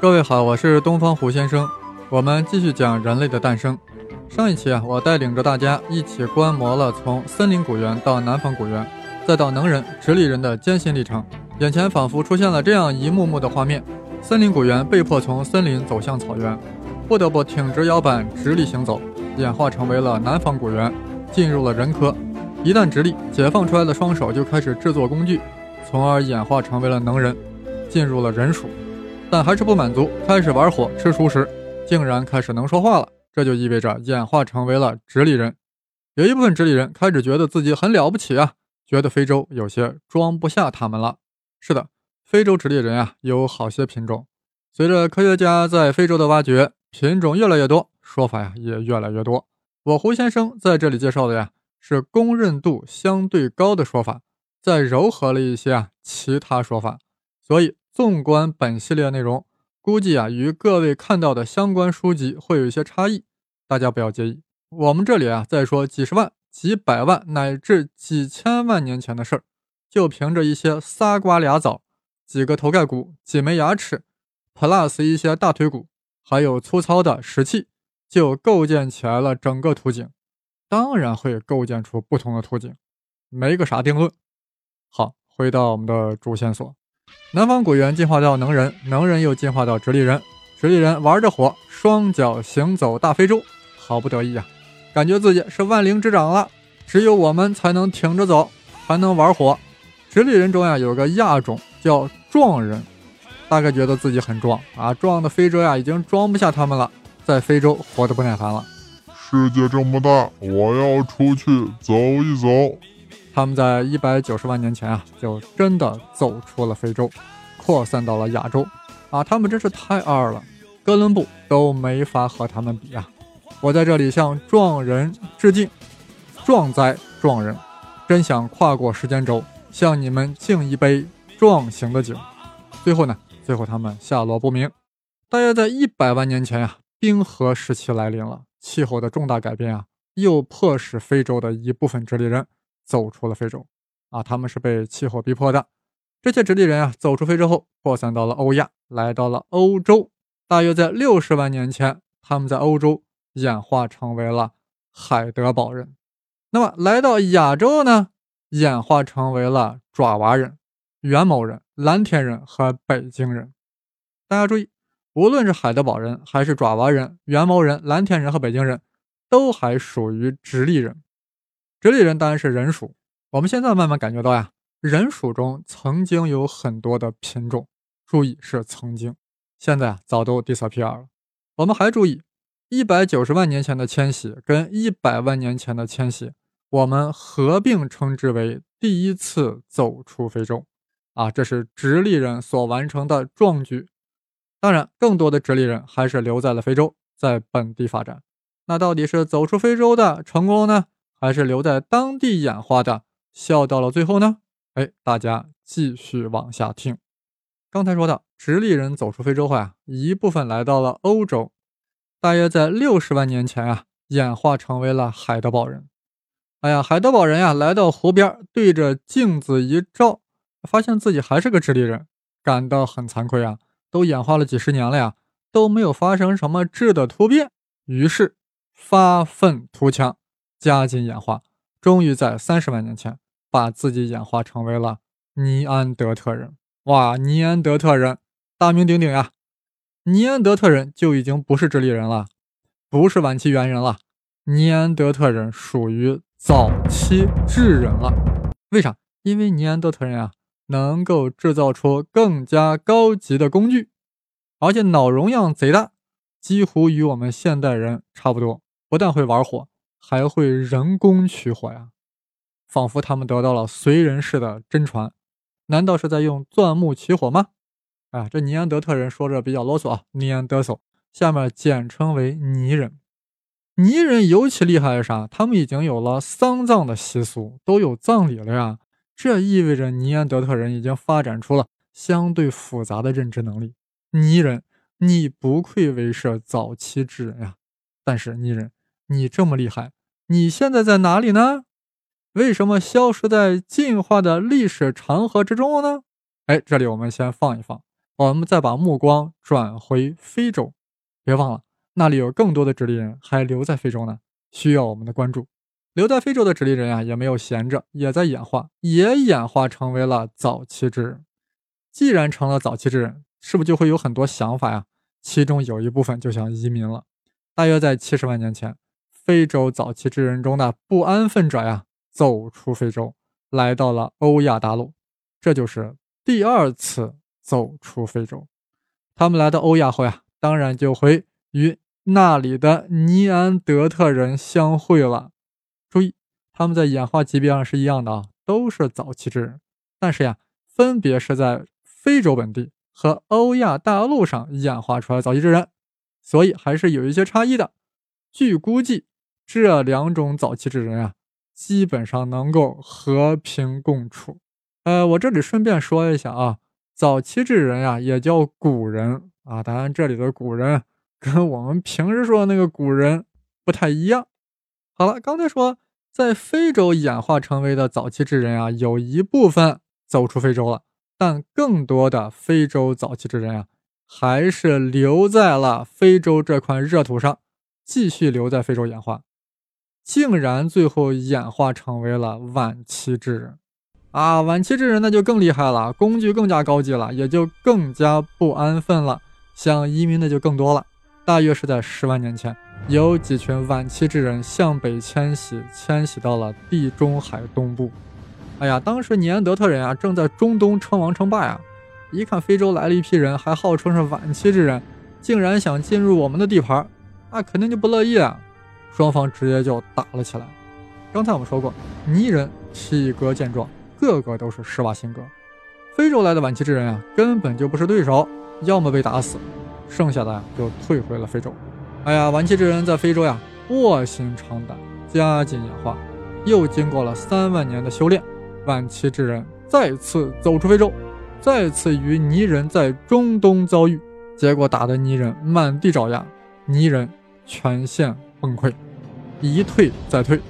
各位好，我是东方胡先生，我们继续讲人类的诞生。上一期啊，我带领着大家一起观摩了从森林古猿到南方古猿，再到能人、直立人的艰辛历程。眼前仿佛出现了这样一幕幕的画面：森林古猿被迫从森林走向草原，不得不挺直腰板直立行走，演化成为了南方古猿，进入了人科。一旦直立，解放出来的双手就开始制作工具，从而演化成为了能人，进入了人属。但还是不满足，开始玩火吃熟食，竟然开始能说话了。这就意味着演化成为了直立人。有一部分直立人开始觉得自己很了不起啊，觉得非洲有些装不下他们了。是的，非洲直立人啊有好些品种。随着科学家在非洲的挖掘，品种越来越多，说法呀也越来越多。我胡先生在这里介绍的呀是公认度相对高的说法，再糅合了一些啊其他说法。所以，纵观本系列内容，估计啊与各位看到的相关书籍会有一些差异，大家不要介意。我们这里啊再说几十万、几百万乃至几千万年前的事儿，就凭着一些仨瓜俩枣、几个头盖骨、几枚牙齿，plus 一些大腿骨，还有粗糙的石器，就构建起来了整个图景。当然会构建出不同的图景，没个啥定论。好，回到我们的主线索。南方古猿进化到能人，能人又进化到直立人，直立人玩着火，双脚行走大非洲，好不得意呀，感觉自己是万灵之长了。只有我们才能挺着走，还能玩火。直立人中呀有个亚种叫壮人，大概觉得自己很壮啊，壮的非洲呀已经装不下他们了，在非洲活得不耐烦了。世界这么大，我要出去走一走。他们在一百九十万年前啊，就真的走出了非洲，扩散到了亚洲，啊，他们真是太二了，哥伦布都没法和他们比啊！我在这里向壮人致敬，壮哉壮人！真想跨过时间轴，向你们敬一杯壮行的酒。最后呢，最后他们下落不明。大约在一百万年前呀，冰河时期来临了，气候的重大改变啊，又迫使非洲的一部分直立人。走出了非洲，啊，他们是被气候逼迫的。这些直立人啊，走出非洲后，扩散到了欧亚，来到了欧洲。大约在六十万年前，他们在欧洲演化成为了海德堡人。那么来到亚洲呢，演化成为了爪哇人、元谋人、蓝田人和北京人。大家注意，无论是海德堡人，还是爪哇人、元谋人、蓝田人和北京人，都还属于直立人。直立人当然是人属。我们现在慢慢感觉到呀，人属中曾经有很多的品种，注意是曾经，现在啊早都 disappear 了。我们还注意，一百九十万年前的迁徙跟一百万年前的迁徙，我们合并称之为第一次走出非洲。啊，这是直立人所完成的壮举。当然，更多的直立人还是留在了非洲，在本地发展。那到底是走出非洲的成功呢？还是留在当地演化的，笑到了最后呢？哎，大家继续往下听。刚才说的，直立人走出非洲后啊，一部分来到了欧洲，大约在六十万年前啊，演化成为了海德堡人。哎呀，海德堡人呀，来到湖边，对着镜子一照，发现自己还是个直立人，感到很惭愧啊。都演化了几十年了呀，都没有发生什么质的突变，于是发愤图强。加紧演化，终于在三十万年前把自己演化成为了尼安德特人。哇，尼安德特人大名鼎鼎呀！尼安德特人就已经不是直立人了，不是晚期猿人了，尼安德特人属于早期智人了。为啥？因为尼安德特人啊，能够制造出更加高级的工具，而且脑容量贼大，几乎与我们现代人差不多。不但会玩火。还会人工取火呀，仿佛他们得到了随人式的真传。难道是在用钻木取火吗？啊，这尼安德特人说着比较啰嗦啊，尼安德索，下面简称为尼人。尼人尤其厉害是啥？他们已经有了丧葬的习俗，都有葬礼了呀。这意味着尼安德特人已经发展出了相对复杂的认知能力。尼人，你不愧为是早期智人呀。但是尼人。你这么厉害，你现在在哪里呢？为什么消失在进化的历史长河之中了呢？哎，这里我们先放一放，我们再把目光转回非洲，别忘了那里有更多的直立人还留在非洲呢，需要我们的关注。留在非洲的直立人啊，也没有闲着，也在演化，也演化成为了早期智人。既然成了早期智人，是不是就会有很多想法呀？其中有一部分就想移民了。大约在七十万年前，非洲早期智人中的不安分者呀，走出非洲，来到了欧亚大陆。这就是第二次走出非洲。他们来到欧亚后呀，当然就会与那里的尼安德特人相会了。注意，他们在演化级别上是一样的啊，都是早期智人，但是呀，分别是在非洲本地和欧亚大陆上演化出来早期智人，所以还是有一些差异的。据估计，这两种早期智人啊，基本上能够和平共处。呃，我这里顺便说一下啊，早期智人呀，也叫古人啊，当然这里的古人跟我们平时说的那个古人不太一样。好了，刚才说在非洲演化成为的早期智人啊，有一部分走出非洲了，但更多的非洲早期智人啊，还是留在了非洲这块热土上，继续留在非洲演化，竟然最后演化成为了晚期智人啊！晚期智人那就更厉害了，工具更加高级了，也就更加不安分了，想移民的就更多了。大约是在十万年前。有几群晚期智人向北迁徙，迁徙到了地中海东部。哎呀，当时尼安德特人啊正在中东称王称霸呀！一看非洲来了一批人，还号称是晚期智人，竟然想进入我们的地盘，那肯定就不乐意啊！双方直接就打了起来。刚才我们说过，泥人体格健壮，个个都是施瓦辛格。非洲来的晚期智人啊，根本就不是对手，要么被打死，剩下的呀就退回了非洲。哎呀，晚期智人在非洲呀，卧薪尝胆，加紧演化。又经过了三万年的修炼，晚期智人再次走出非洲，再次与泥人在中东遭遇，结果打得泥人满地找牙，泥人全线崩溃，一退再退。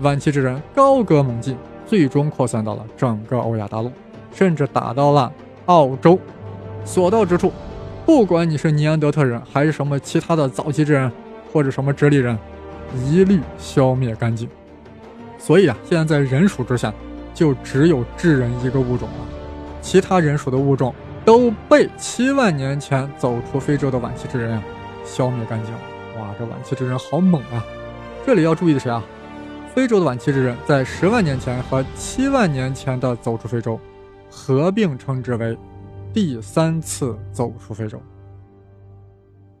晚期智人高歌猛进，最终扩散到了整个欧亚大陆，甚至打到了澳洲，所到之处。不管你是尼安德特人，还是什么其他的早期智人，或者什么直立人，一律消灭干净。所以啊，现在人属之下，就只有智人一个物种了，其他人属的物种都被七万年前走出非洲的晚期智人啊消灭干净了。哇，这晚期智人好猛啊！这里要注意的是啊，非洲的晚期智人在十万年前和七万年前的走出非洲合并称之为。第三次走出非洲。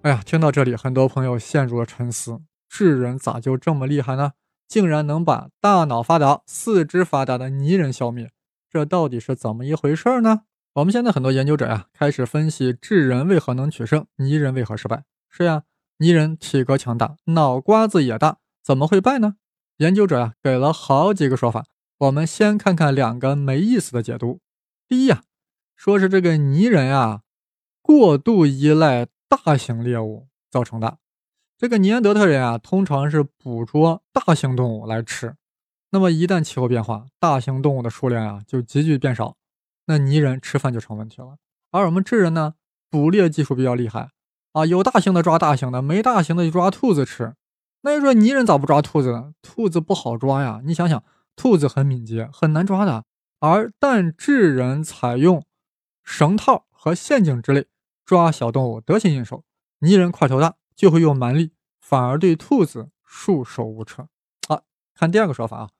哎呀，听到这里，很多朋友陷入了沉思：智人咋就这么厉害呢？竟然能把大脑发达、四肢发达的泥人消灭，这到底是怎么一回事呢？我们现在很多研究者呀，开始分析智人为何能取胜，泥人为何失败。是呀，泥人体格强大，脑瓜子也大，怎么会败呢？研究者呀，给了好几个说法。我们先看看两个没意思的解读。第一呀。说是这个泥人啊，过度依赖大型猎物造成的。这个尼安德特人啊，通常是捕捉大型动物来吃。那么一旦气候变化，大型动物的数量啊就急剧变少，那泥人吃饭就成问题了。而我们智人呢，捕猎技术比较厉害啊，有大型的抓大型的，没大型的就抓兔子吃。那你说泥人咋不抓兔子呢？兔子不好抓呀，你想想，兔子很敏捷，很难抓的。而但智人采用。绳套和陷阱之类抓小动物得心应手，泥人块头大就会用蛮力，反而对兔子束手无策。啊，看第二个说法啊，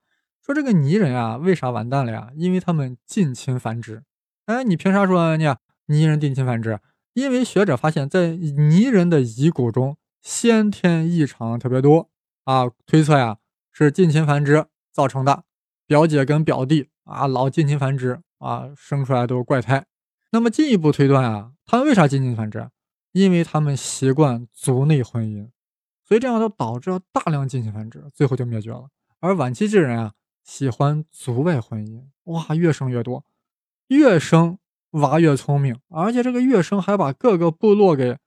说这个泥人啊为啥完蛋了呀？因为他们近亲繁殖。哎，你凭啥说呢？泥人近亲繁殖？因为学者发现，在泥人的遗骨中先天异常特别多啊，推测呀是近亲繁殖造成的。表姐跟表弟啊老近亲繁殖啊，生出来都是怪胎。那么进一步推断啊，他们为啥近亲繁殖？因为他们习惯族内婚姻，所以这样就导致了大量近亲繁殖，最后就灭绝了。而晚期智人啊，喜欢族外婚姻，哇，越生越多，越生娃越聪明，而且这个乐声还把各个部落给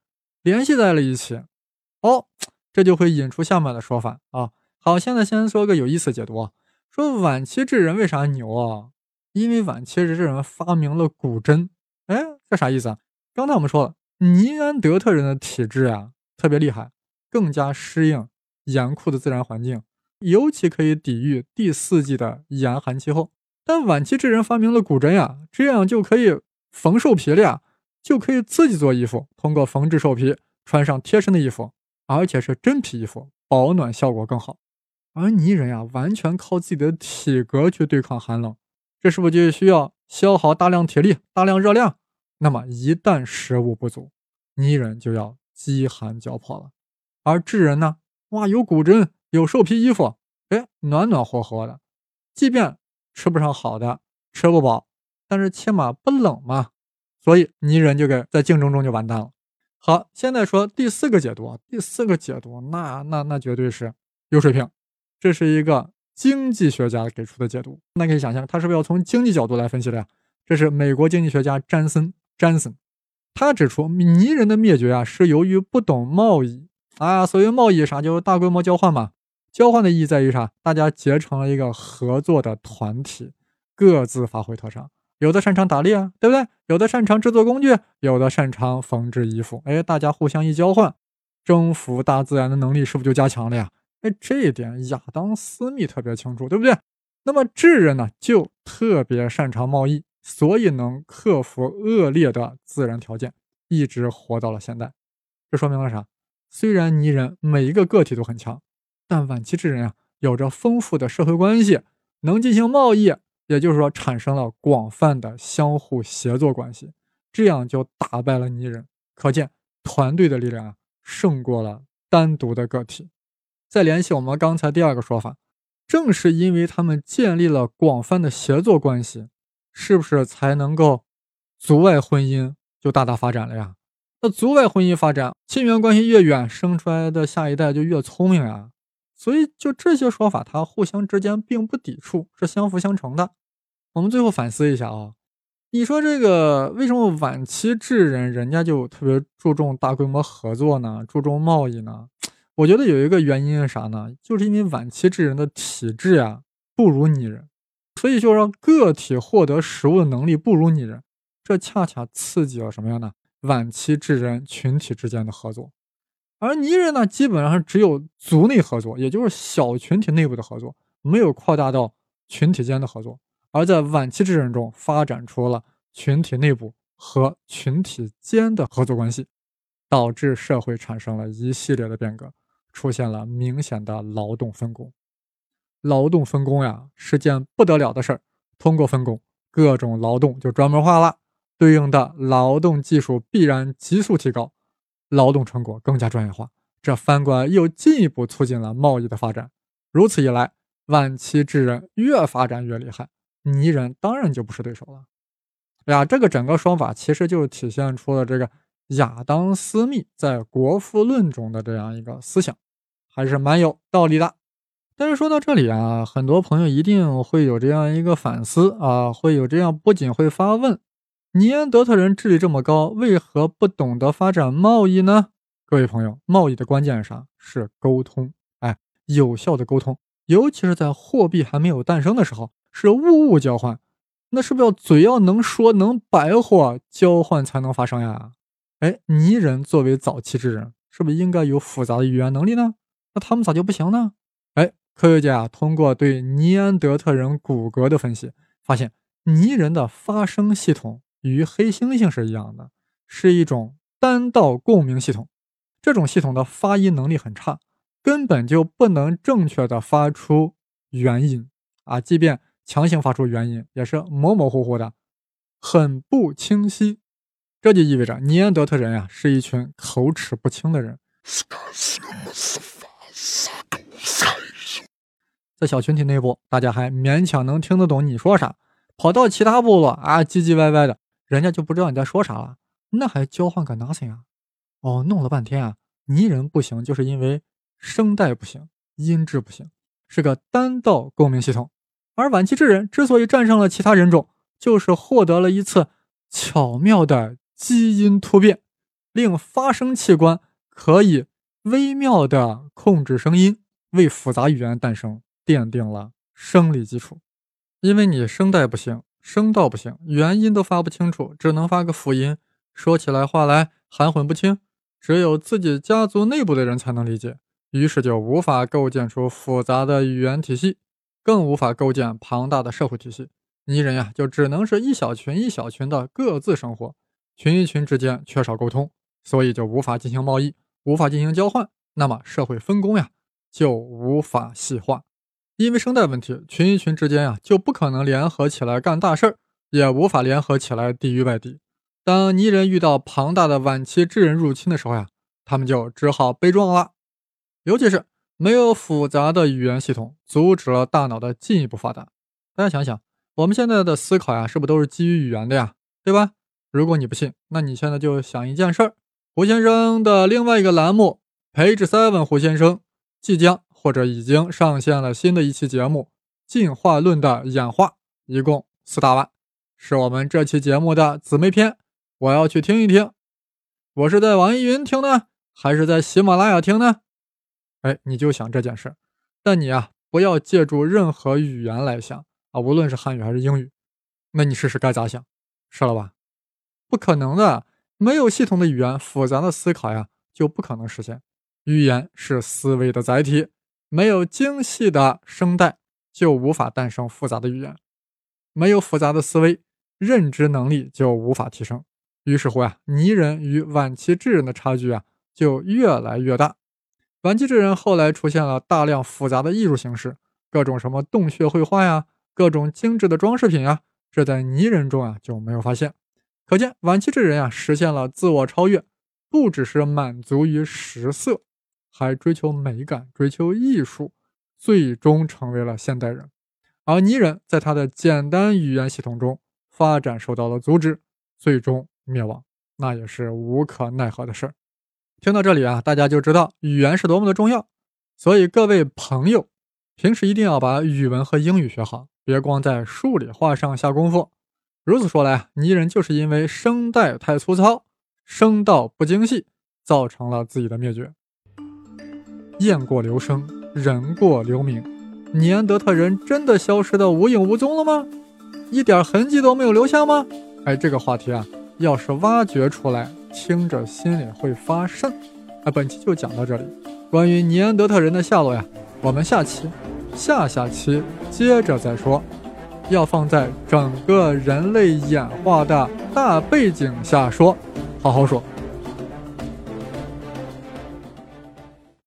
联系在了一起。哦，这就会引出下面的说法啊。好，现在先说个有意思解读啊，说晚期智人为啥牛啊？因为晚期智人发明了古针。哎，这啥意思啊？刚才我们说了，尼安德特人的体质啊特别厉害，更加适应严酷的自然环境，尤其可以抵御第四季的严寒气候。但晚期智人发明了骨针呀，这样就可以缝兽皮了呀，就可以自己做衣服，通过缝制兽皮穿上贴身的衣服，而且是真皮衣服，保暖效果更好。而泥人呀，完全靠自己的体格去对抗寒冷，这是不是就需要消耗大量体力、大量热量？那么一旦食物不足，泥人就要饥寒交迫了。而智人呢？哇，有骨针，有兽皮衣服，哎，暖暖和和的。即便吃不上好的，吃不饱，但是起码不冷嘛。所以泥人就给在竞争中就完蛋了。好，现在说第四个解读，第四个解读，那那那绝对是有水平。这是一个经济学家给出的解读，那可以想象他是不是要从经济角度来分析的呀？这是美国经济学家詹森。詹森，他指出，泥人的灭绝啊，是由于不懂贸易啊。所谓贸易啥，就大规模交换嘛。交换的意义在于啥？大家结成了一个合作的团体，各自发挥特长。有的擅长打猎啊，对不对？有的擅长制作工具，有的擅长缝制衣服。哎，大家互相一交换，征服大自然的能力是不是就加强了呀？哎，这一点亚当·斯密特别清楚，对不对？那么智人呢，就特别擅长贸易。所以能克服恶劣的自然条件，一直活到了现在。这说明了啥？虽然泥人每一个个体都很强，但晚期智人啊，有着丰富的社会关系，能进行贸易，也就是说产生了广泛的相互协作关系，这样就打败了泥人。可见团队的力量啊，胜过了单独的个体。再联系我们刚才第二个说法，正是因为他们建立了广泛的协作关系。是不是才能够族外婚姻就大大发展了呀？那族外婚姻发展，亲缘关系越远，生出来的下一代就越聪明呀。所以就这些说法，它互相之间并不抵触，是相辅相成的。我们最后反思一下啊，你说这个为什么晚期智人人家就特别注重大规模合作呢？注重贸易呢？我觉得有一个原因是啥呢？就是因为晚期智人的体质呀不如拟人。所以就让个体获得食物的能力不如拟人，这恰恰刺激了什么样呢？晚期智人群体之间的合作，而泥人呢，基本上只有族内合作，也就是小群体内部的合作，没有扩大到群体间的合作。而在晚期智人中，发展出了群体内部和群体间的合作关系，导致社会产生了一系列的变革，出现了明显的劳动分工。劳动分工呀，是件不得了的事儿。通过分工，各种劳动就专门化了，对应的劳动技术必然急速提高，劳动成果更加专业化。这翻过来又进一步促进了贸易的发展。如此一来，晚期智人越发展越厉害，泥人当然就不是对手了。哎呀，这个整个说法其实就体现出了这个亚当·斯密在《国富论》中的这样一个思想，还是蛮有道理的。但是说到这里啊，很多朋友一定会有这样一个反思啊，会有这样不仅会发问：尼安德特人智力这么高，为何不懂得发展贸易呢？各位朋友，贸易的关键是啥？是沟通。哎，有效的沟通，尤其是在货币还没有诞生的时候，是物物交换。那是不是要嘴要能说能白话，交换才能发生呀？哎，泥人作为早期之人，是不是应该有复杂的语言能力呢？那他们咋就不行呢？哎科学家，通过对尼安德特人骨骼的分析，发现泥人的发声系统与黑猩猩是一样的，是一种单道共鸣系统。这种系统的发音能力很差，根本就不能正确的发出元音啊！即便强行发出元音，也是模模糊糊的，很不清晰。这就意味着尼安德特人呀，是一群口齿不清的人。在小群体内部，大家还勉强能听得懂你说啥。跑到其他部落啊，唧唧歪歪的，人家就不知道你在说啥了。那还交换个 nothing 啊？哦，弄了半天啊，泥人不行，就是因为声带不行，音质不行，是个单道共鸣系统。而晚期智人之所以战胜了其他人种，就是获得了一次巧妙的基因突变，令发声器官可以微妙的控制声音，为复杂语言诞生。奠定了生理基础，因为你声带不行，声道不行，元音都发不清楚，只能发个辅音，说起来话来含混不清，只有自己家族内部的人才能理解，于是就无法构建出复杂的语言体系，更无法构建庞大的社会体系。泥人呀，就只能是一小群一小群的各自生活，群与群之间缺少沟通，所以就无法进行贸易，无法进行交换。那么社会分工呀，就无法细化。因为声带问题，群与群之间呀就不可能联合起来干大事儿，也无法联合起来抵御外敌。当泥人遇到庞大的晚期智人入侵的时候呀，他们就只好悲壮了。尤其是没有复杂的语言系统，阻止了大脑的进一步发达。大家想想，我们现在的思考呀，是不是都是基于语言的呀？对吧？如果你不信，那你现在就想一件事儿：胡先生的另外一个栏目《Page Seven 胡先生》即将。或者已经上线了新的一期节目《进化论的演化》，一共四大万，是我们这期节目的姊妹篇。我要去听一听。我是在网易云听呢，还是在喜马拉雅听呢？哎，你就想这件事。但你啊，不要借助任何语言来想啊，无论是汉语还是英语。那你试试该咋想？是了吧？不可能的，没有系统的语言，复杂的思考呀，就不可能实现。语言是思维的载体。没有精细的声带，就无法诞生复杂的语言；没有复杂的思维，认知能力就无法提升。于是乎呀，泥人与晚期智人的差距啊，就越来越大。晚期智人后来出现了大量复杂的艺术形式，各种什么洞穴绘画呀，各种精致的装饰品呀，这在泥人中啊就没有发现。可见晚期智人啊实现了自我超越，不只是满足于食色。还追求美感，追求艺术，最终成为了现代人。而泥人在他的简单语言系统中发展受到了阻止，最终灭亡，那也是无可奈何的事儿。听到这里啊，大家就知道语言是多么的重要。所以各位朋友，平时一定要把语文和英语学好，别光在数理化上下功夫。如此说来，泥人就是因为声带太粗糙，声道不精细，造成了自己的灭绝。雁过留声，人过留名。尼安德特人真的消失的无影无踪了吗？一点痕迹都没有留下吗？哎，这个话题啊，要是挖掘出来，听着心里会发瘆。哎，本期就讲到这里。关于尼安德特人的下落呀，我们下期、下下期接着再说。要放在整个人类演化的大背景下说，好好说。